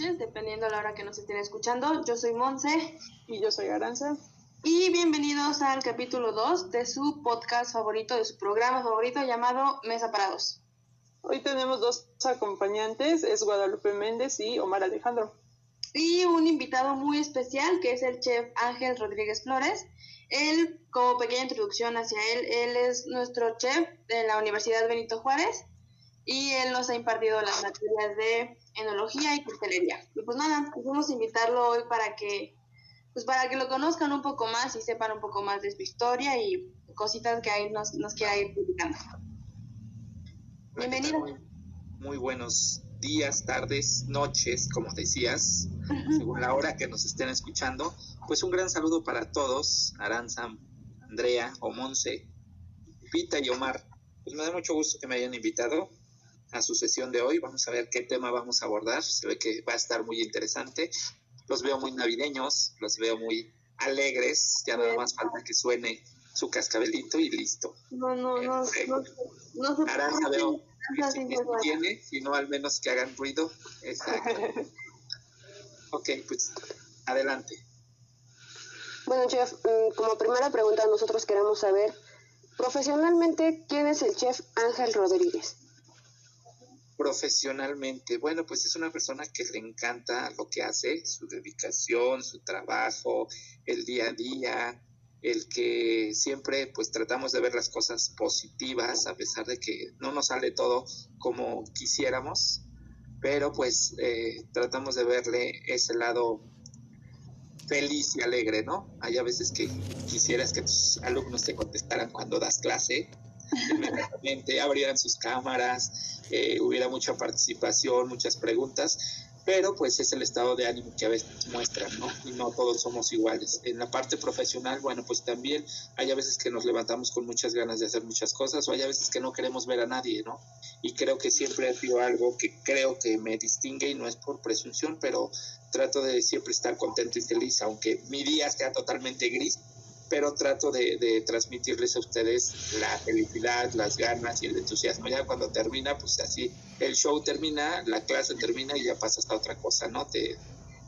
noches, dependiendo a la hora que nos estén escuchando. Yo soy Monse. Y yo soy Aranza. Y bienvenidos al capítulo 2 de su podcast favorito, de su programa favorito llamado Mesa para Dos. Hoy tenemos dos acompañantes, es Guadalupe Méndez y Omar Alejandro. Y un invitado muy especial que es el chef Ángel Rodríguez Flores. Él, como pequeña introducción hacia él, él es nuestro chef de la Universidad Benito Juárez y él nos ha impartido las materias de enología y coctelería. Y pues nada, quisimos invitarlo hoy para que pues para que lo conozcan un poco más y sepan un poco más de su historia y cositas que ahí nos, nos quiera ir publicando. Bienvenido. Muy, buenos días, tardes, noches, como decías, según la hora que nos estén escuchando. Pues un gran saludo para todos, Aranza, Andrea, Omonce, Pita y Omar. Pues me da mucho gusto que me hayan invitado a su sesión de hoy. Vamos a ver qué tema vamos a abordar. Se ve que va a estar muy interesante. Los veo muy navideños, los veo muy alegres. Ya nada más falta que suene su cascabelito y listo. No, no, no. no, no, Aranza veo que tiene, sino al menos que hagan ruido. Exacto. ok, pues adelante. Bueno, chef, mm, como primera pregunta nosotros queremos saber, profesionalmente, ¿quién es el chef Ángel Rodríguez? Profesionalmente, bueno, pues es una persona que le encanta lo que hace, su dedicación, su trabajo, el día a día, el que siempre pues tratamos de ver las cosas positivas a pesar de que no nos sale todo como quisiéramos, pero pues eh, tratamos de verle ese lado feliz y alegre, ¿no? Hay a veces que quisieras que tus alumnos te contestaran cuando das clase, inmediatamente abrieran sus cámaras, eh, hubiera mucha participación, muchas preguntas, pero pues es el estado de ánimo que a veces muestran, ¿no? Y no todos somos iguales. En la parte profesional, bueno, pues también hay a veces que nos levantamos con muchas ganas de hacer muchas cosas o hay a veces que no queremos ver a nadie, ¿no? Y creo que siempre ha sido algo que creo que me distingue y no es por presunción, pero trato de siempre estar contento y feliz, aunque mi día sea totalmente gris, pero trato de, transmitirles a ustedes la felicidad, las ganas y el entusiasmo. Ya cuando termina, pues así, el show termina, la clase termina y ya pasas a otra cosa, ¿no? Te,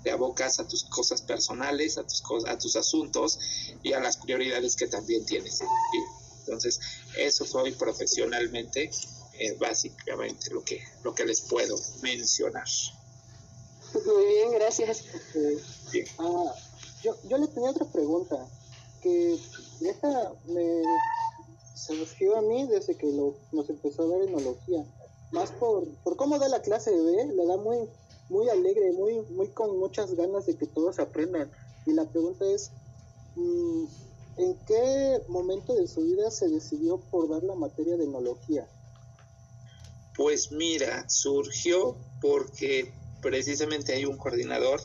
te abocas a tus cosas personales, a tus, a tus asuntos y a las prioridades que también tienes. Entonces, eso soy profesionalmente, eh, básicamente lo que, lo que les puedo mencionar. Muy bien, gracias. Ah, yo, yo le tenía otra pregunta que esta me surgió a mí desde que nos empezó a dar enología. Más por, por cómo da la clase B, le da muy, muy alegre, muy, muy con muchas ganas de que todos aprendan. Y la pregunta es, mm, ¿en qué momento de su vida se decidió por dar la materia de enología? Pues mira, surgió porque precisamente hay un coordinador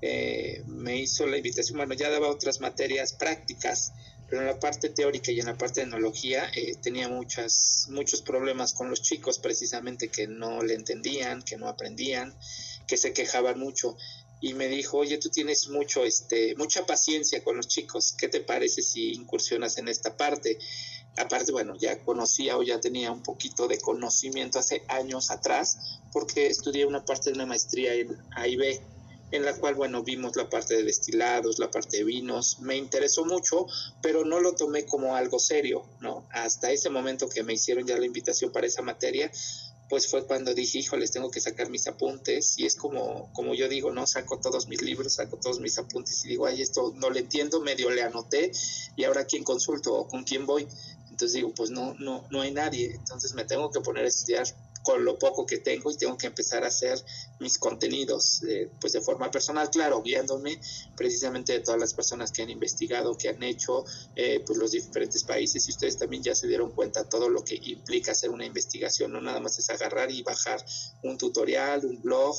eh, me hizo la invitación, bueno, ya daba otras materias prácticas, pero en la parte teórica y en la parte de enología eh, tenía muchas, muchos problemas con los chicos, precisamente que no le entendían, que no aprendían, que se quejaban mucho. Y me dijo, oye, tú tienes mucho, este, mucha paciencia con los chicos, ¿qué te parece si incursionas en esta parte? Aparte, bueno, ya conocía o ya tenía un poquito de conocimiento hace años atrás, porque estudié una parte de una maestría en AIB, en la cual, bueno, vimos la parte de destilados, la parte de vinos, me interesó mucho, pero no lo tomé como algo serio, ¿no? Hasta ese momento que me hicieron ya la invitación para esa materia, pues fue cuando dije, híjoles, tengo que sacar mis apuntes, y es como, como yo digo, ¿no? Saco todos mis libros, saco todos mis apuntes, y digo, ay, esto no lo entiendo, medio le anoté, y ahora quién consulto o con quién voy. Entonces digo, pues no, no, no hay nadie, entonces me tengo que poner a estudiar con lo poco que tengo y tengo que empezar a hacer mis contenidos eh, pues de forma personal, claro, guiándome precisamente de todas las personas que han investigado, que han hecho eh, pues los diferentes países y ustedes también ya se dieron cuenta todo lo que implica hacer una investigación, no nada más es agarrar y bajar un tutorial, un blog,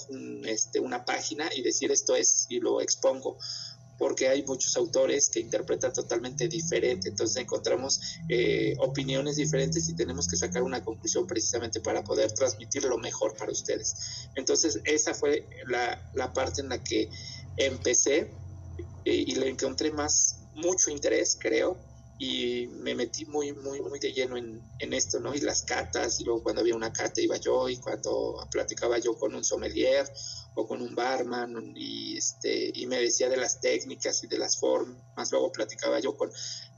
este, una página y decir esto es y lo expongo porque hay muchos autores que interpretan totalmente diferente, entonces encontramos eh, opiniones diferentes y tenemos que sacar una conclusión precisamente para poder transmitir lo mejor para ustedes. Entonces esa fue la, la parte en la que empecé eh, y le encontré más, mucho interés, creo, y me metí muy, muy, muy de lleno en, en, esto, ¿no? Y las catas, y luego cuando había una cata iba yo, y cuando platicaba yo con un sommelier, con un barman y este y me decía de las técnicas y de las formas. Luego platicaba yo con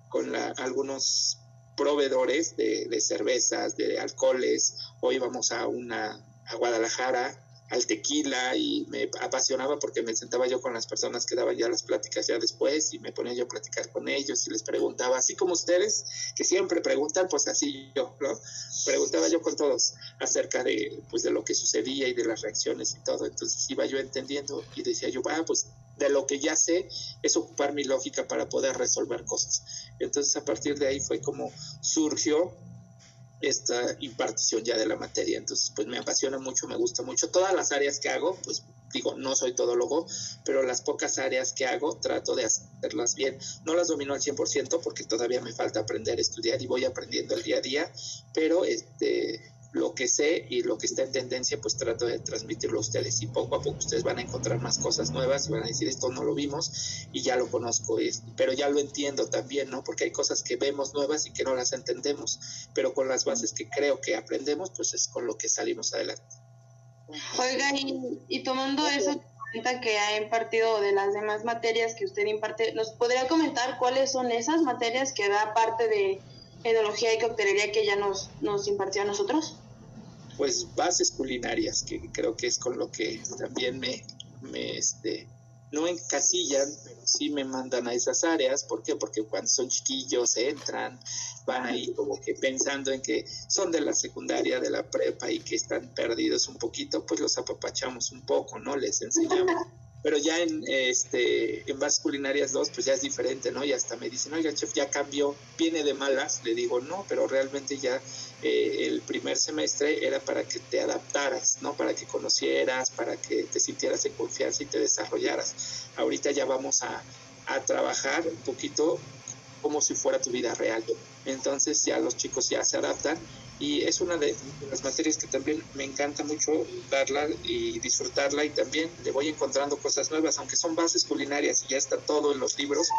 con algunos proveedores de, de, cervezas de alcoholes. O íbamos a una a Guadalajara al tequila y me apasionaba porque me sentaba yo con las personas que daban ya las pláticas ya después y me ponía yo a platicar con ellos y les preguntaba, así como ustedes, que siempre preguntan, pues así yo, ¿no? Preguntaba yo con todos acerca de, pues, de lo que sucedía y de las reacciones y todo. Entonces iba yo entendiendo y decía yo, ah, pues de lo que ya sé es ocupar mi lógica para poder resolver cosas. Entonces a partir de ahí fue como surgió esta impartición ya de la materia. Entonces, pues me apasiona mucho, me gusta mucho. Todas las áreas que hago, pues digo, no soy todólogo, pero las pocas áreas que hago trato de hacerlas bien. No las domino al 100% porque todavía me falta aprender, estudiar y voy aprendiendo el día a día, pero este lo que sé y lo que está en tendencia, pues trato de transmitirlo a ustedes y poco a poco ustedes van a encontrar más cosas nuevas y van a decir esto no lo vimos y ya lo conozco, pero ya lo entiendo también, ¿no? Porque hay cosas que vemos nuevas y que no las entendemos, pero con las bases que creo que aprendemos, pues es con lo que salimos adelante. Oiga, y, tomando eso cuenta que ha impartido de las demás materias que usted imparte, ¿nos podría comentar cuáles son esas materias que da parte de enología y coctelería que ya nos, nos impartió a nosotros? Pues bases culinarias, que creo que es con lo que también me, me este, no encasillan, pero sí me mandan a esas áreas. ¿Por qué? Porque cuando son chiquillos entran, van ahí como que pensando en que son de la secundaria, de la prepa y que están perdidos un poquito, pues los apapachamos un poco, ¿no? Les enseñamos pero ya en este en Bases Culinarias 2 pues ya es diferente, ¿no? Y hasta me dicen, oiga, chef, ya cambió, viene de malas. Le digo, no, pero realmente ya eh, el primer semestre era para que te adaptaras, ¿no? Para que conocieras, para que te sintieras en confianza y te desarrollaras. Ahorita ya vamos a, a trabajar un poquito como si fuera tu vida real. Entonces ya los chicos ya se adaptan y es una de las materias que también me encanta mucho darla y disfrutarla y también le voy encontrando cosas nuevas, aunque son bases culinarias y ya está todo en los libros,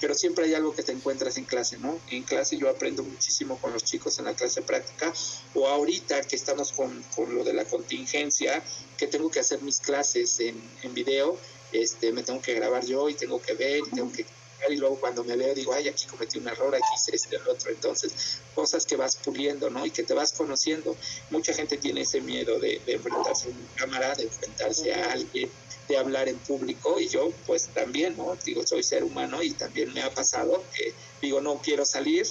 pero siempre hay algo que te encuentras en clase, ¿no? En clase yo aprendo muchísimo con los chicos en la clase práctica o ahorita que estamos con, con lo de la contingencia, que tengo que hacer mis clases en, en video, este, me tengo que grabar yo y tengo que ver y tengo que y luego cuando me veo digo, ay, aquí cometí un error, aquí hice este, el otro. Entonces, cosas que vas puliendo, ¿no? Y que te vas conociendo. Mucha gente tiene ese miedo de, enfrentarse a una cámara, de enfrentarse a alguien, de hablar en público y yo pues también, ¿no? Digo, soy ser humano y también me ha pasado que digo, no quiero salir,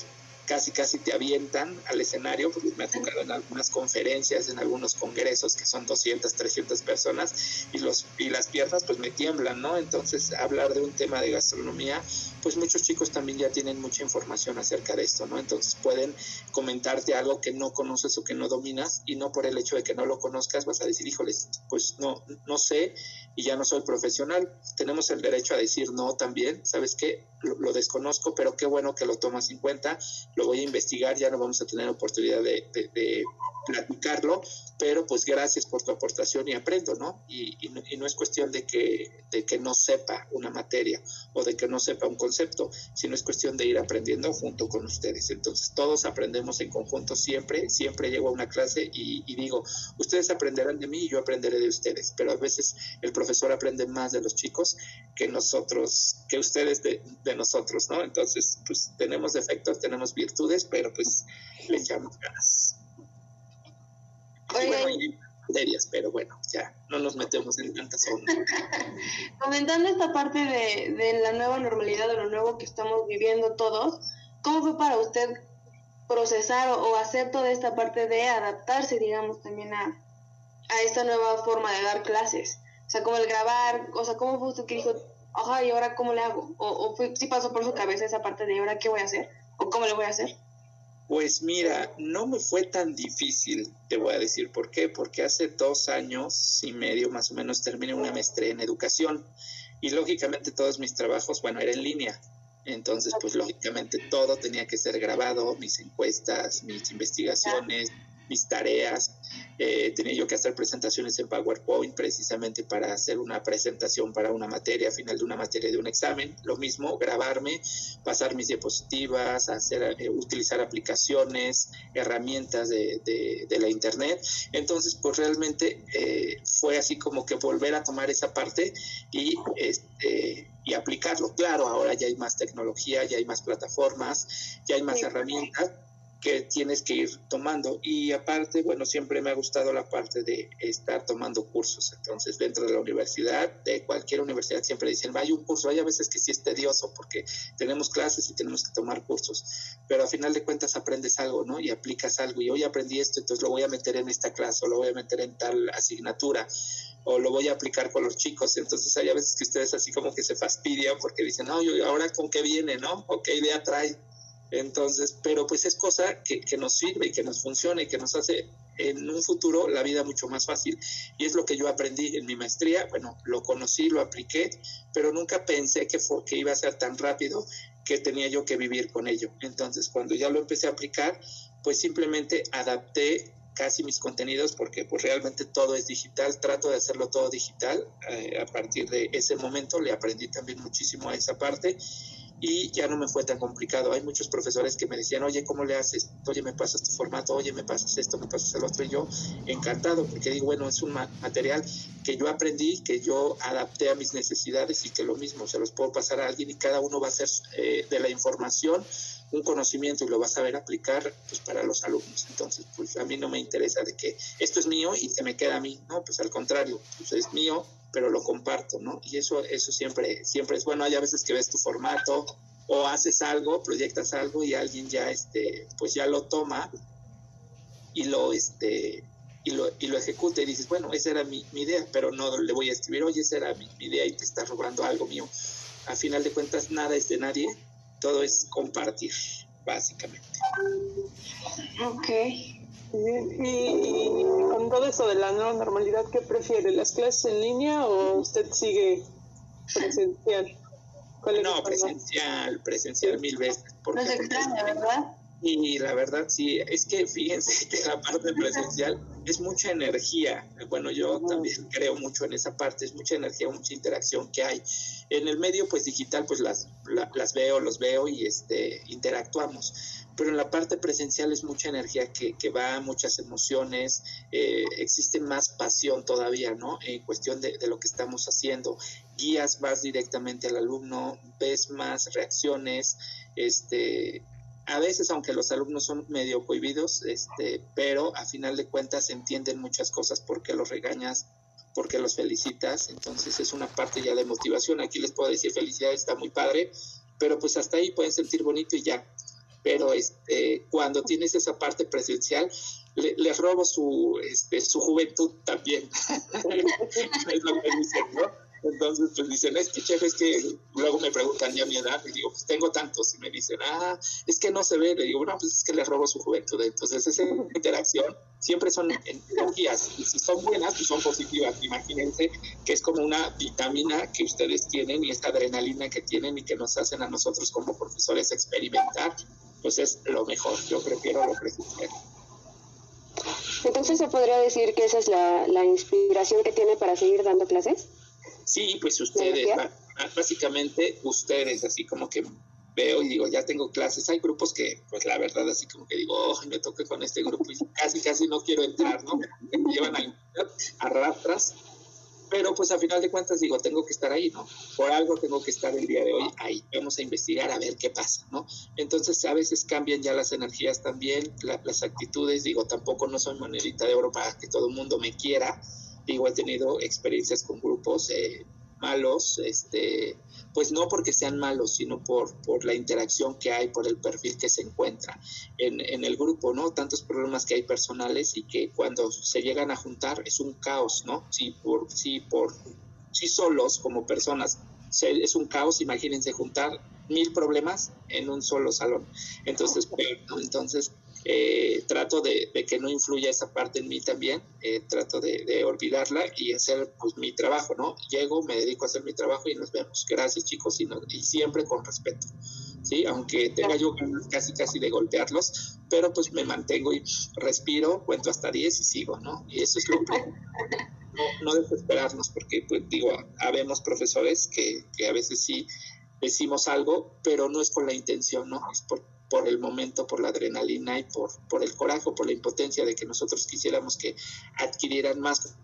casi casi te avientan al escenario, porque me ha tocado en algunas conferencias, en algunos congresos que son 200, 300 personas y, los, y las piernas pues me tiemblan, ¿no? Entonces hablar de un tema de gastronomía, pues muchos chicos también ya tienen mucha información acerca de esto, ¿no? Entonces pueden comentarte algo que no conoces o que no dominas y no por el hecho de que no lo conozcas vas a decir, híjoles, pues no, no sé y ya no soy profesional. Tenemos el derecho a decir no también, ¿sabes qué? Lo, desconozco, pero qué bueno que lo tomas en cuenta, lo voy a investigar, ya no vamos a tener oportunidad de, platicarlo, pero pues gracias por tu aportación y aprendo, ¿no? Y, y, no, es cuestión de que, de que no sepa una materia o de que no sepa un concepto, sino es cuestión de ir aprendiendo junto con ustedes. Entonces todos aprendemos en conjunto siempre, siempre llego a una clase y, y digo, ustedes aprenderán de mí y yo aprenderé de ustedes, pero a veces el profesor aprende más de los chicos que nosotros, que ustedes de, nosotros, ¿no? Entonces, pues tenemos defectos, tenemos virtudes, pero pues le echamos ganas. Pero bueno, ya no nos metemos en tantas ondas. Comentando esta parte de, de la nueva normalidad, de lo nuevo que estamos viviendo todos, ¿cómo fue para usted procesar o, hacer toda esta parte de adaptarse, digamos, también a, a esta nueva forma de dar clases? O sea, como el grabar, o sea, ¿cómo fue usted que dijo, ajá, ¿y ahora cómo le hago? O, o fue, pasó por su cabeza esa parte de, ¿ahora qué voy a hacer? ¿O cómo le voy a hacer? Pues mira, no me fue tan difícil, te voy a decir por qué, porque hace dos años y medio más o menos terminé una maestría en educación y lógicamente todos mis trabajos, bueno, era en línea, entonces pues lógicamente todo tenía que ser grabado, mis encuestas, mis investigaciones, mis tareas, eh, tenía yo que hacer presentaciones en PowerPoint precisamente para hacer una presentación para una materia, final de una materia de un examen. Lo mismo, grabarme, pasar mis diapositivas, hacer, eh, utilizar aplicaciones, herramientas de, de, la Internet. Entonces, pues realmente eh, fue así como que volver a tomar esa parte y, este, y aplicarlo. Claro, ahora ya hay más tecnología, ya hay más plataformas, ya hay más herramientas que tienes que ir tomando. Y aparte, bueno, siempre me ha gustado la parte de estar tomando cursos. Entonces, dentro de la universidad, de cualquier universidad, siempre dicen, vaya un curso. Hay a veces que sí es tedioso porque tenemos clases y tenemos que tomar cursos. Pero a final de cuentas aprendes algo, ¿no? Y aplicas algo. Y hoy aprendí esto, entonces lo voy a meter en esta clase o lo voy a meter en tal asignatura o lo voy a aplicar con los chicos. Entonces hay a veces que ustedes así como que se fastidian porque dicen, no, yo ahora con qué viene, ¿no? O qué idea trae entonces, pero pues es cosa que, que, nos sirve y que nos funciona y que nos hace en un futuro la vida mucho más fácil. Y es lo que yo aprendí en mi maestría. Bueno, lo conocí, lo apliqué, pero nunca pensé que, que iba a ser tan rápido que tenía yo que vivir con ello. Entonces, cuando ya lo empecé a aplicar, pues simplemente adapté casi mis contenidos porque pues realmente todo es digital, trato de hacerlo todo digital. Eh, a partir de ese momento le aprendí también muchísimo a esa parte y ya no me fue tan complicado. Hay muchos profesores que me decían, oye, ¿cómo le haces? Oye, me pasas tu formato, oye, me pasas esto, me pasas el otro. Y yo encantado, porque digo, bueno, es un material que yo aprendí, que yo adapté a mis necesidades y que lo mismo se los puedo pasar a alguien y cada uno va a hacer eh, de la información un conocimiento y lo va a saber aplicar pues para los alumnos. Entonces, pues a mí no me interesa de que esto es mío y se me queda a mí, no, pues al contrario, pues es mío, pero lo comparto, ¿no? Y eso, eso siempre, siempre es bueno. Hay a veces que ves tu formato o haces algo, proyectas algo y alguien ya, este, pues ya lo toma y lo, este, y lo, y lo ejecuta y dices, bueno, esa era mi, idea, pero no le voy a escribir, oye, esa era mi, idea y te está robando algo mío. A final de cuentas, nada es de nadie, todo es compartir, básicamente. Ok. Y, con todo eso de la nueva normalidad, ¿qué prefiere? ¿Las clases en línea o usted sigue presencial? No, presencial, presencial mil veces. Porque, no extraña, ¿verdad? Y la verdad, sí, es que fíjense que la parte presencial es mucha energía. Bueno, yo también creo mucho en esa parte, es mucha energía, mucha interacción que hay. En el medio, pues digital, pues las, las veo, los veo y este, interactuamos pero en la parte presencial es mucha energía que, que va, muchas emociones, eh, existe más pasión todavía, ¿no? En cuestión de, de, lo que estamos haciendo. Guías más directamente al alumno, ves más reacciones, este, a veces, aunque los alumnos son medio cohibidos, este, pero a final de cuentas entienden muchas cosas porque los regañas, porque los felicitas, entonces es una parte ya de motivación. Aquí les puedo decir felicidades, está muy padre, pero pues hasta ahí pueden sentir bonito y ya pero este, cuando tienes esa parte presencial, le, robo su, este, su juventud también. es lo que dicen, ¿no? Entonces, pues dicen, es que chef, es que luego me preguntan ya mi edad, y digo, pues tengo tantos, y me dicen, ah, es que no se ve, le digo, no, pues es que les robo su juventud. Entonces, esa interacción siempre son energías, y si son buenas, pues son positivas. Imagínense que es como una vitamina que ustedes tienen y esta adrenalina que tienen y que nos hacen a nosotros como profesores experimentar pues es lo mejor. Yo prefiero lo presencial. Entonces, ¿se podría decir que esa es la, la inspiración que tiene para seguir dando clases? Sí, pues ustedes, básicamente ustedes, así como que veo y digo, ya tengo clases. Hay grupos que, pues la verdad, así como que digo, oh, me toque con este grupo y casi, casi no quiero entrar, ¿no? Me llevan a, a rastras pero pues a final de cuentas digo, tengo que estar ahí, ¿no? Por algo tengo que estar el día de hoy ahí. Vamos a investigar a ver qué pasa, ¿no? Entonces a veces cambian ya las energías también, las actitudes, digo, tampoco no soy monedita de oro para que todo el mundo me quiera. Digo, he tenido experiencias con grupos eh, malos, este, pues no porque sean malos, sino por, por la interacción que hay, por el perfil que se encuentra en, en, el grupo, ¿no? Tantos problemas que hay personales y que cuando se llegan a juntar es un caos, ¿no? Si por, si por, si solos como personas es un caos, imagínense juntar mil problemas en un solo salón. Entonces, Entonces, eh, trato de, que no influya esa parte en mí también, eh, trato de, olvidarla y hacer pues, mi trabajo, ¿no? Llego, me dedico a hacer mi trabajo y nos vemos. Gracias chicos y, siempre con respeto, ¿sí? Aunque tenga yo casi casi de golpearlos, pero pues me mantengo y respiro, cuento hasta 10 y sigo, ¿no? Y eso es lo que... No, no desesperarnos, porque pues digo, habemos profesores que, que a veces sí decimos algo, pero no es con la intención, ¿no? Es por, por el momento, por la adrenalina y por, por el coraje, por la impotencia de que nosotros quisiéramos que adquirieran más.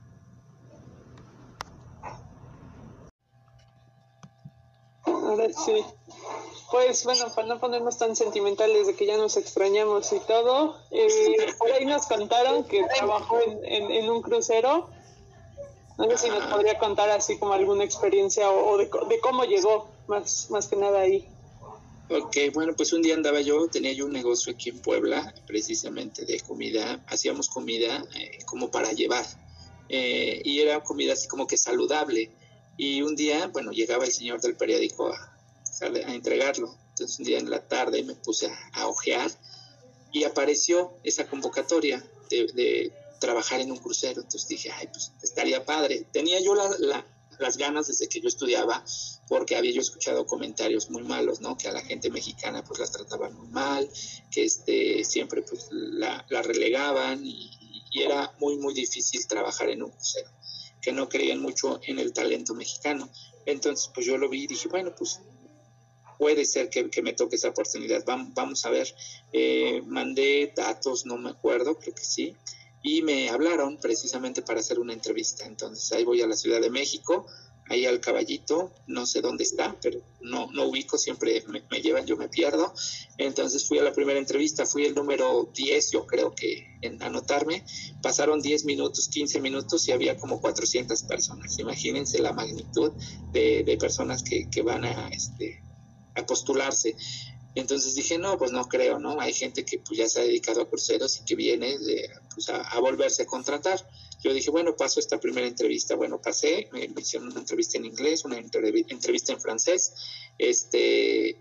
Ahora sí. Pues bueno, para no ponernos tan sentimentales de que ya nos extrañamos y todo, eh, por ahí nos contaron que trabajó en, en, un crucero. No sé si nos podría contar así como alguna experiencia o, o de, de cómo llegó más, más que nada ahí. Ok, bueno, pues un día andaba yo, tenía yo un negocio aquí en Puebla, precisamente de comida, hacíamos comida eh, como para llevar, eh, y era comida así como que saludable. Y un día, bueno, llegaba el señor del periódico a, entregarlo. Entonces un día en la tarde me puse a, a ojear y apareció esa convocatoria de, trabajar en un crucero. Entonces dije, ay, pues estaría padre. Tenía yo la, las ganas desde que yo estudiaba porque había yo escuchado comentarios muy malos, ¿no? Que a la gente mexicana pues las trataban muy mal, que este, siempre pues la, relegaban y, era muy, muy difícil trabajar en un crucero, que no creían mucho en el talento mexicano. Entonces pues yo lo vi y dije, bueno, pues puede ser que, que me toque esa oportunidad, vamos, vamos a ver. Eh, mandé datos, no me acuerdo, creo que sí, y me hablaron precisamente para hacer una entrevista. Entonces ahí voy a la Ciudad de México, ahí al caballito, no sé dónde está, pero no, no ubico, siempre me, me, llevan, yo me pierdo. Entonces fui a la primera entrevista, fui el número 10, yo creo que en anotarme, pasaron 10 minutos, 15 minutos y había como 400 personas. Imagínense la magnitud de, de personas que, que, van a, este, a postularse. Entonces dije, no, pues no creo, ¿no? Hay gente que pues, ya se ha dedicado a cruceros y que viene de, pues, a, a volverse a contratar yo dije, bueno, paso esta primera entrevista. Bueno, pasé, me, me hicieron una entrevista en inglés, una entrevista en francés, este,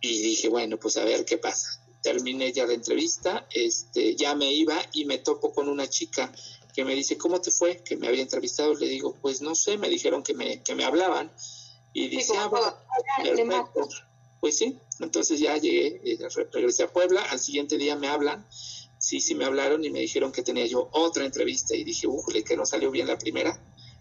y dije, bueno, pues a ver qué pasa. Terminé ya la entrevista, este, ya me iba y me topo con una chica que me dice, ¿cómo te fue? Que me había entrevistado. Le digo, pues no sé, me dijeron que me, que me hablaban. Y dice, ah, bueno, perfecto. Pues sí, entonces ya llegué, eh, regresé a Puebla, al siguiente día me hablan sí, sí me hablaron y me dijeron que tenía yo otra entrevista y dije, ujule, que no salió bien la primera.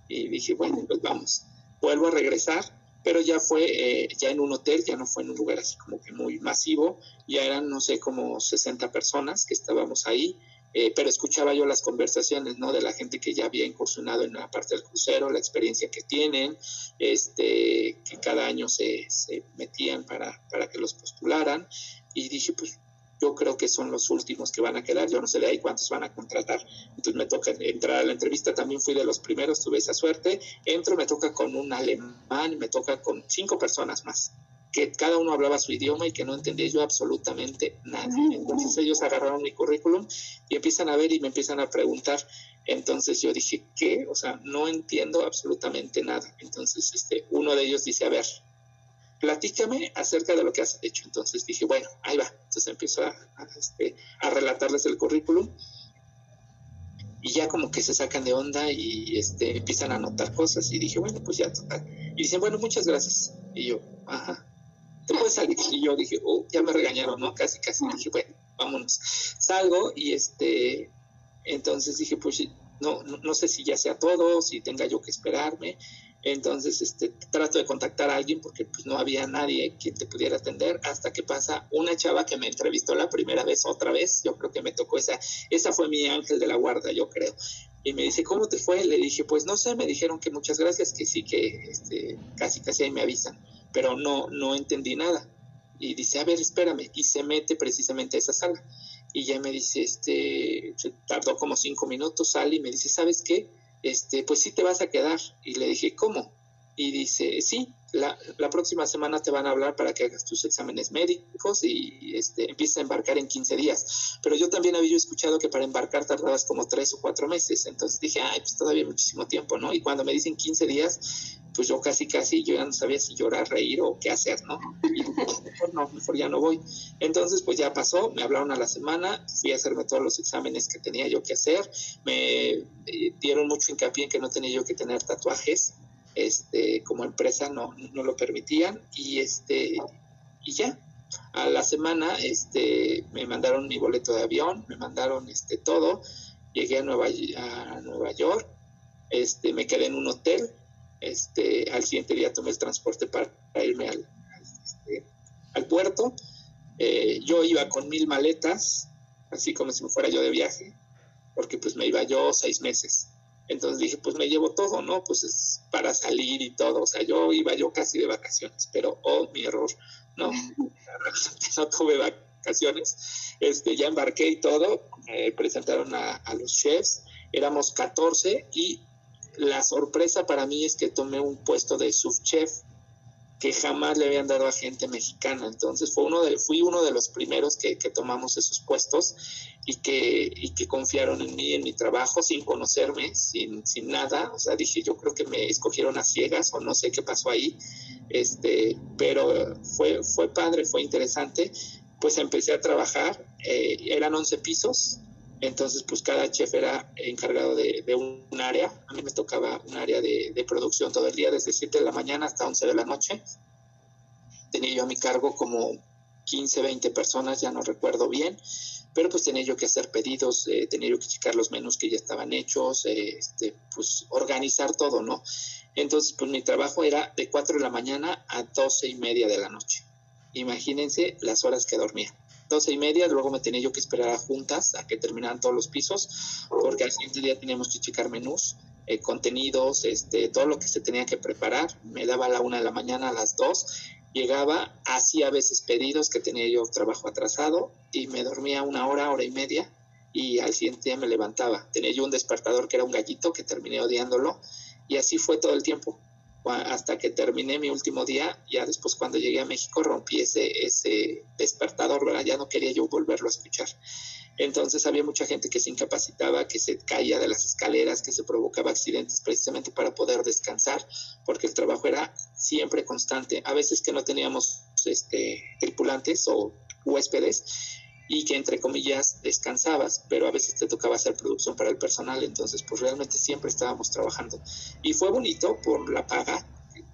Y dije, bueno, pues vamos, vuelvo a regresar, pero ya fue eh, ya en un hotel, ya no fue en un lugar así como que muy masivo, ya eran, no sé, como 60 personas que estábamos ahí, eh, pero escuchaba yo las conversaciones, ¿no? De la gente que ya había incursionado en la parte del crucero, la experiencia que tienen, este, que cada año se, se metían para, para que los postularan, y dije, pues yo creo que son los últimos que van a quedar, yo no sé de ahí cuántos van a contratar. Entonces me toca entrar a la entrevista, también fui de los primeros, tuve esa suerte, entro, me toca con un alemán, me toca con cinco personas más, que cada uno hablaba su idioma y que no entendía yo absolutamente nada. Entonces ellos agarraron mi currículum y empiezan a ver y me empiezan a preguntar. Entonces yo dije, ¿qué? O sea, no entiendo absolutamente nada. Entonces este, uno de ellos dice, a ver, platícame acerca de lo que has hecho. Entonces dije, bueno, ahí va. Entonces empiezo a, a, este, a relatarles el currículum y ya como que se sacan de onda y este, empiezan a anotar cosas y dije, bueno, pues ya total. Y dicen, bueno, muchas gracias. Y yo, ajá, te puedes salir. Y yo dije, oh, ya me regañaron, ¿no? Casi, casi. Dije, bueno, vámonos. Salgo y este, entonces dije, pues no, no, no sé si ya sea todo, si tenga yo que esperarme. Entonces, este, trato de contactar a alguien porque pues no había nadie quien te pudiera atender hasta que pasa una chava que me entrevistó la primera vez, otra vez, yo creo que me tocó esa, esa fue mi ángel de la guarda, yo creo. Y me dice, ¿cómo te fue? Le dije, pues no sé, me dijeron que muchas gracias, que sí, que este, casi, casi ahí me avisan, pero no, no entendí nada. Y dice, a ver, espérame, y se mete precisamente a esa sala. Y ya me dice, este, tardó como cinco minutos, sale y me dice, ¿sabes qué? este, pues sí te vas a quedar. Y le dije, ¿cómo? Y dice, sí, la, la, próxima semana te van a hablar para que hagas tus exámenes médicos y este, empieces a embarcar en 15 días. Pero yo también había escuchado que para embarcar tardabas como tres o cuatro meses. Entonces dije, ay, pues todavía muchísimo tiempo, ¿no? Y cuando me dicen 15 días, pues yo casi, casi, yo ya no sabía si llorar, reír o qué hacer, ¿no? Y mejor no, mejor ya no voy. Entonces, pues ya pasó, me hablaron a la semana, fui a hacerme todos los exámenes que tenía yo que hacer, me eh, dieron mucho hincapié en que no tenía yo que tener tatuajes, este, como empresa no, no lo permitían, y este, y ya, A la semana este, me mandaron mi boleto de avión, me mandaron este, todo, llegué a Nueva, a Nueva York, este, me quedé en un hotel, este, al siguiente día tomé el transporte para irme al, este, al puerto. Eh, yo iba con mil maletas, así como si me fuera yo de viaje, porque pues me iba yo seis meses. Entonces dije, pues me llevo todo, ¿no? Pues es para salir y todo. O sea, yo iba yo casi de vacaciones, pero oh, mi error, no, no tuve vacaciones. Este, ya embarqué y todo, me presentaron a, a los chefs, éramos 14 y la sorpresa para mí es que tomé un puesto de subchef que jamás le habían dado a gente mexicana. Entonces fue uno de, fui uno de los primeros que, tomamos esos puestos y que, y que confiaron en mí, en mi trabajo, sin conocerme, sin, sin nada. O sea, dije, yo creo que me escogieron a ciegas o no sé qué pasó ahí. Este, pero fue, fue padre, fue interesante. Pues empecé a trabajar, eh, eran 11 pisos, entonces, pues cada chef era encargado de, un, área. A mí me tocaba un área de, producción todo el día, desde 7 de la mañana hasta 11 de la noche. Tenía yo a mi cargo como 15, 20 personas, ya no recuerdo bien, pero pues tenía yo que hacer pedidos, eh, tenía yo que checar los menús que ya estaban hechos, eh, este, pues organizar todo, ¿no? Entonces, pues mi trabajo era de 4 de la mañana a 12 y media de la noche. Imagínense las horas que dormía doce y media, luego me tenía yo que esperar a juntas a que terminaran todos los pisos, porque al siguiente día teníamos que checar menús, eh, contenidos, este, todo lo que se tenía que preparar. Me daba a la una de la mañana, a las dos, llegaba, hacía a veces pedidos que tenía yo trabajo atrasado y me dormía una hora, hora y media y al siguiente día me levantaba. Tenía yo un despertador que era un gallito que terminé odiándolo y así fue todo el tiempo hasta que terminé mi último día, ya después cuando llegué a México rompí ese, ese despertador, ¿verdad? ya no quería yo volverlo a escuchar. Entonces había mucha gente que se incapacitaba, que se caía de las escaleras, que se provocaba accidentes precisamente para poder descansar, porque el trabajo era siempre constante. A veces que no teníamos este, tripulantes o huéspedes, y que entre comillas descansabas, pero a veces te tocaba hacer producción para el personal, entonces pues realmente siempre estábamos trabajando. Y fue bonito por la paga,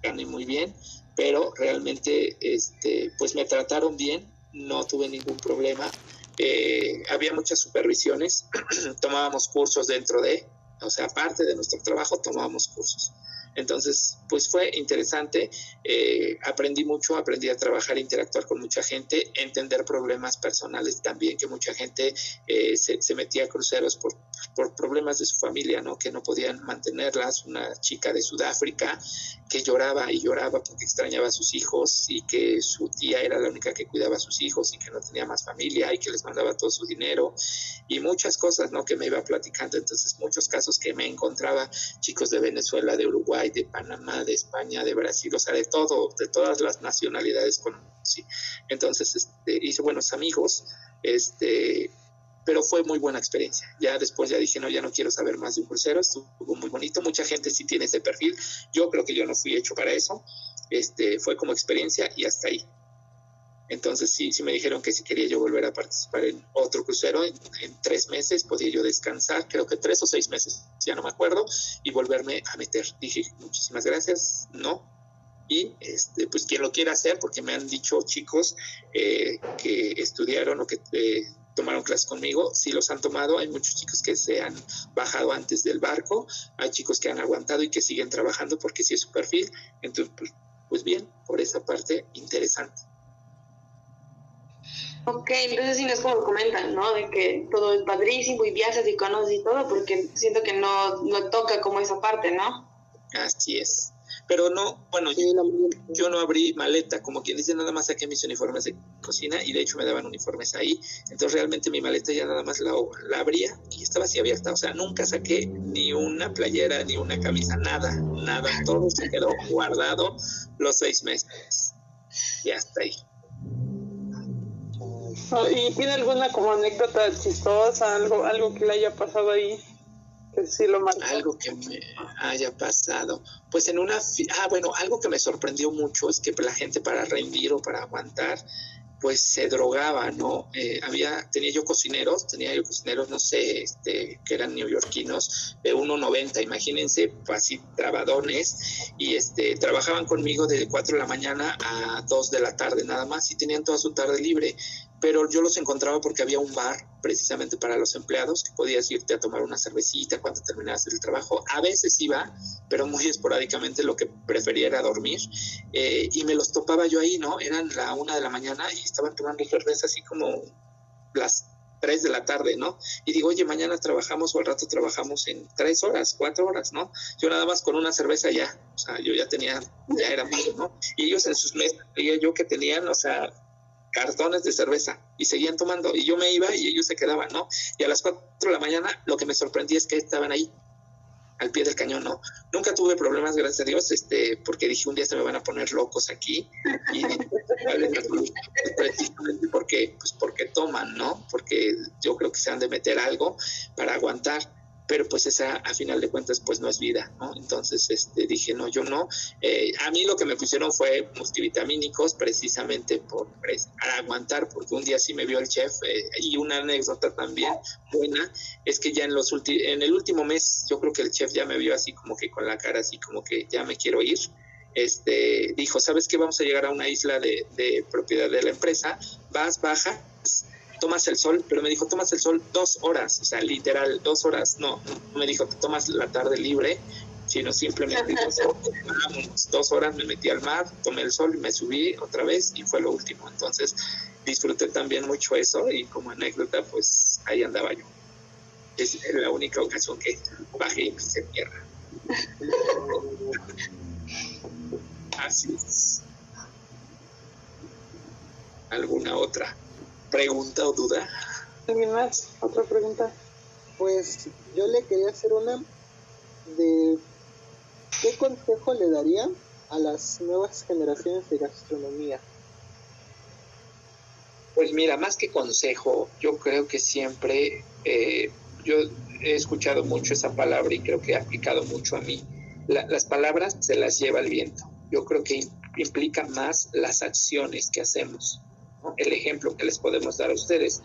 gané muy bien, pero realmente este, pues me trataron bien, no tuve ningún problema. Eh, había muchas supervisiones, tomábamos cursos dentro de, o sea, aparte de nuestro trabajo, tomábamos cursos. Entonces, pues fue interesante, eh, aprendí mucho, aprendí a trabajar, interactuar con mucha gente, entender problemas personales también, que mucha gente eh, se, metía a cruceros por, por, problemas de su familia, ¿no? Que no podían mantenerlas, una chica de Sudáfrica que lloraba y lloraba porque extrañaba a sus hijos y que su tía era la única que cuidaba a sus hijos y que no tenía más familia y que les mandaba todo su dinero y muchas cosas, ¿no? Que me iba platicando, entonces muchos casos que me encontraba, chicos de Venezuela, de Uruguay, de Panamá, de España, de Brasil, o sea, de todo, de todas las nacionalidades conocí. Entonces, este, hice buenos amigos, este, pero fue muy buena experiencia. Ya después ya dije, no, ya no quiero saber más de un crucero, estuvo muy bonito, mucha gente sí tiene ese perfil, yo creo que yo no fui hecho para eso, este, fue como experiencia y hasta ahí. Entonces sí, sí me dijeron que si quería yo volver a participar en otro crucero, en, tres meses podía yo descansar, creo que tres o seis meses, ya no me acuerdo, y volverme a meter. Dije, muchísimas gracias, no. Y este, pues quien lo quiera hacer, porque me han dicho chicos eh, que estudiaron o que eh, tomaron clases conmigo, sí los han tomado, hay muchos chicos que se han bajado antes del barco, hay chicos que han aguantado y que siguen trabajando porque sí es su perfil, entonces pues, pues bien, por esa parte interesante. Ok, entonces sí no es como comentan, ¿no? De que todo es padrísimo y viajas y conoces y todo, porque siento que no, no toca como esa parte, ¿no? Así es. Pero no, bueno, yo, no abrí maleta, como quien dice, nada más saqué mis uniformes de cocina y de hecho me daban uniformes ahí. Entonces realmente mi maleta ya nada más la, la abría y estaba así abierta. O sea, nunca saqué ni una playera, ni una camisa, nada, nada. Todo se quedó guardado los seis meses. Y hasta ahí. ¿Y tiene alguna como anécdota chistosa, algo, algo que le haya pasado ahí? Que sí lo Algo que me haya pasado. Pues en una... Ah, bueno, algo que me sorprendió mucho es que la gente para rendir o para aguantar pues se drogaba, ¿no? Eh, había, tenía yo cocineros, tenía yo cocineros, no sé, este, que eran neoyorquinos, de 1.90, imagínense, así trabadones, y este, trabajaban conmigo de 4 de la mañana a 2 de la tarde nada más, y tenían toda su tarde libre pero yo los encontraba porque había un bar precisamente para los empleados que podías irte a tomar una cervecita cuando terminabas el trabajo. A veces iba, pero muy esporádicamente lo que prefería era dormir eh, y me los topaba yo ahí, ¿no? Eran la una de la mañana y estaban tomando cerveza así como las tres de la tarde, ¿no? Y digo, oye, mañana trabajamos o al rato trabajamos en tres horas, cuatro horas, ¿no? Yo nada más con una cerveza ya, o sea, yo ya tenía, ya era mío, ¿no? Y ellos en sus mesas, yo que tenían, o sea, cartones de cerveza y seguían tomando y yo me iba y ellos se quedaban, ¿no? Y a las 4 de la mañana lo que me sorprendía es que estaban ahí al pie del cañón, ¿no? Nunca tuve problemas, gracias a Dios, este, porque dije un día se me van a poner locos aquí y porque, pues porque toman, ¿no? Porque yo creo que se han de meter algo para aguantar pero pues esa a final de cuentas pues no es vida, ¿no? Entonces este, dije, no, yo no. Eh, a mí lo que me pusieron fue multivitamínicos precisamente por para aguantar, porque un día sí me vio el chef eh, y una anécdota también buena es que ya en, los en el último mes yo creo que el chef ya me vio así como que con la cara así como que ya me quiero ir. Este, dijo, ¿sabes qué? Vamos a llegar a una isla de, de propiedad de la empresa, vas, baja, tomas el sol, pero me dijo, tomas el sol dos horas, o sea, literal, dos horas. No, no me dijo, tomas la tarde libre, sino simplemente dos, horas me metí al mar, tomé el sol y me subí otra vez y fue lo último. Entonces disfruté también mucho eso y como anécdota, pues ahí andaba yo. Es la única ocasión que bajé y pisé tierra. Así es. ¿Alguna otra? Pregunta o duda? ¿Alguien más? ¿Otra pregunta? Pues yo le quería hacer una de qué consejo le daría a las nuevas generaciones de gastronomía. Pues mira, más que consejo, yo creo que siempre, eh, yo he escuchado mucho esa palabra y creo que he aplicado mucho a mí. las palabras se las lleva el viento. Yo creo que implica más las acciones que hacemos el ejemplo que les podemos dar a ustedes.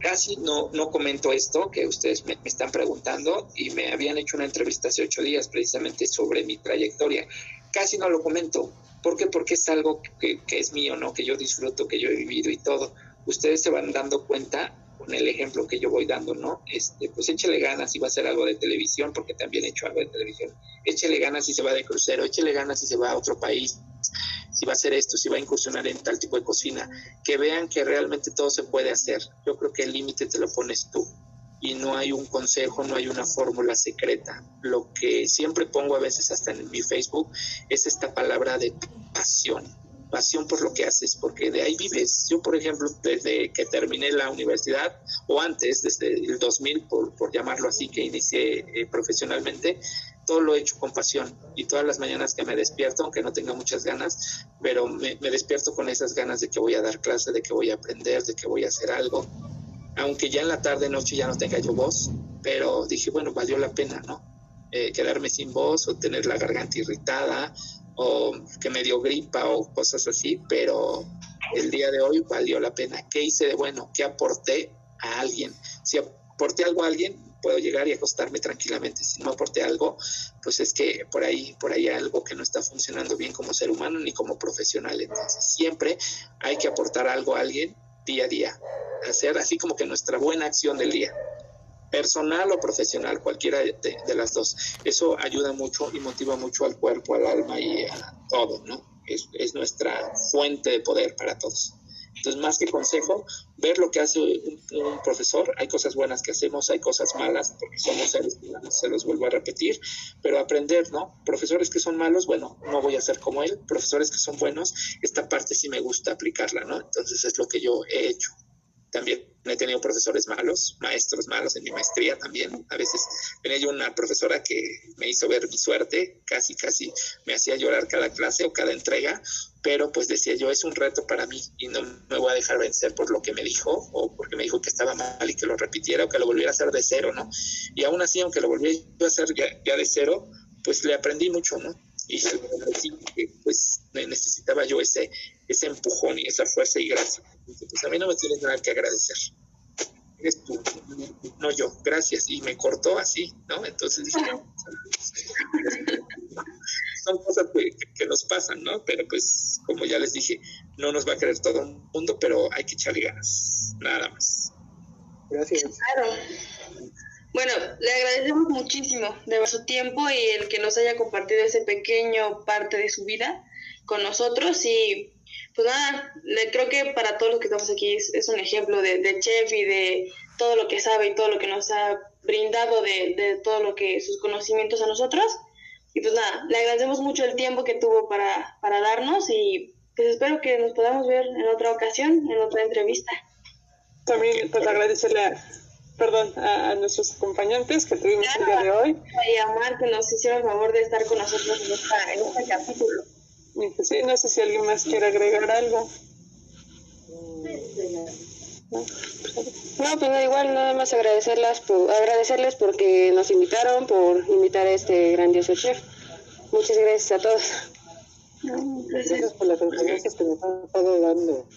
Casi no, no comento esto que ustedes me, están preguntando y me habían hecho una entrevista hace ocho días precisamente sobre mi trayectoria. Casi no lo comento. ¿Por qué? Porque es algo que, que es mío, ¿no? Que yo disfruto, que yo he vivido y todo. Ustedes se van dando cuenta con el ejemplo que yo voy dando, ¿no? Este, pues échele ganas si va a hacer algo de televisión, porque también he hecho algo de televisión. Échele ganas si se va de crucero, échele ganas si se va a otro país, si va a hacer esto, si va a incursionar en tal tipo de cocina, que vean que realmente todo se puede hacer. Yo creo que el límite te lo pones tú y no hay un consejo, no hay una fórmula secreta. Lo que siempre pongo a veces hasta en mi Facebook es esta palabra de pasión, pasión por lo que haces, porque de ahí vives. Yo, por ejemplo, desde que terminé la universidad, o antes, desde el 2000, por, por llamarlo así, que inicié eh, profesionalmente, todo lo he hecho con pasión y todas las mañanas que me despierto, aunque no tenga muchas ganas, pero me, despierto con esas ganas de que voy a dar clase, de que voy a aprender, de que voy a hacer algo. Aunque ya en la tarde, noche ya no tenga yo voz, pero dije, bueno, valió la pena, ¿no? Eh, quedarme sin voz o tener la garganta irritada o que me dio gripa o cosas así, pero el día de hoy valió la pena. ¿Qué hice de bueno? ¿Qué aporté a alguien? Si aporté algo a alguien, puedo llegar y acostarme tranquilamente. Si no aporté algo, pues es que por ahí, por ahí hay algo que no está funcionando bien como ser humano ni como profesional. Entonces, siempre hay que aportar algo a alguien día a día. Hacer así como que nuestra buena acción del día. Personal o profesional, cualquiera de, las dos. Eso ayuda mucho y motiva mucho al cuerpo, al alma y a todo, ¿no? Es nuestra fuente de poder para todos. Entonces, más que consejo, ver lo que hace un, profesor. Hay cosas buenas que hacemos, hay cosas malas, porque somos seres humanos, se los vuelvo a repetir, pero aprender, ¿no? Profesores que son malos, bueno, no voy a ser como él. Profesores que son buenos, esta parte sí me gusta aplicarla, ¿no? Entonces, es lo que yo he hecho. También he tenido profesores malos, maestros malos en mi maestría también. A veces tenía yo una profesora que me hizo ver mi suerte, casi, casi me hacía llorar cada clase o cada entrega, pero pues decía yo, es un reto para mí y no me voy a dejar vencer por lo que me dijo o porque me dijo que estaba mal y que lo repitiera o que lo volviera a hacer de cero, ¿no? Y aún así, aunque lo volviera a hacer ya, ya de cero, pues le aprendí mucho, ¿no? y pues necesitaba yo ese, ese empujón y esa fuerza y gracia. Pues a mí no me tienes nada que agradecer. Eres tú, no yo, gracias. Y me cortó así, ¿no? Entonces dije, son cosas que, que, nos pasan, ¿no? Pero pues, como ya les dije, no nos va a querer todo el mundo, pero hay que echarle ganas, nada más. Gracias. Claro. Bueno, le agradecemos muchísimo de su tiempo y el que nos haya compartido ese pequeño parte de su vida con nosotros y pues nada, creo que para todos los que estamos aquí es, un ejemplo de, chef y de todo lo que sabe y todo lo que nos ha brindado de, de todo lo que sus conocimientos a nosotros. Y pues nada, le agradecemos mucho el tiempo que tuvo para, para darnos y pues espero que nos podamos ver en otra ocasión, en otra entrevista. También pues agradecerle a, perdón, a, nuestros acompañantes que tuvimos el día de hoy. Y a Mar que nos hicieron el favor de estar con nosotros en, esta, en este capítulo. Pues sí, no sé si alguien más quiere agregar algo. No, pues no, igual nada más agradecerlas por, agradecerles porque nos invitaron, por invitar a este grandioso chef. Muchas gracias a todos. Gracias por las enseñanzas que nos han estado dando.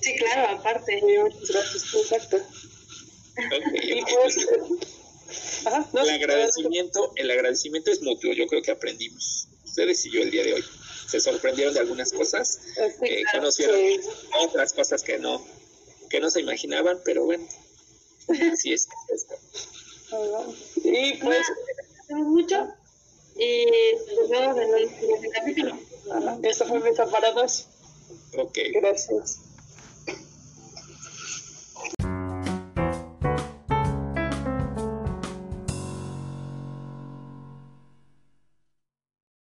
Sí, claro, aparte. muchas gracias, exacto. Pues, el agradecimiento, el agradecimiento es mutuo, yo creo que aprendimos. Ustedes y yo el día de hoy se sorprendieron de algunas cosas, eh, conocieron otras cosas que no, que no se imaginaban, pero bueno, así es. y pues mucho y nos vemos en el siguiente capítulo. Esto fue Mesa para dos. Ok. Gracias.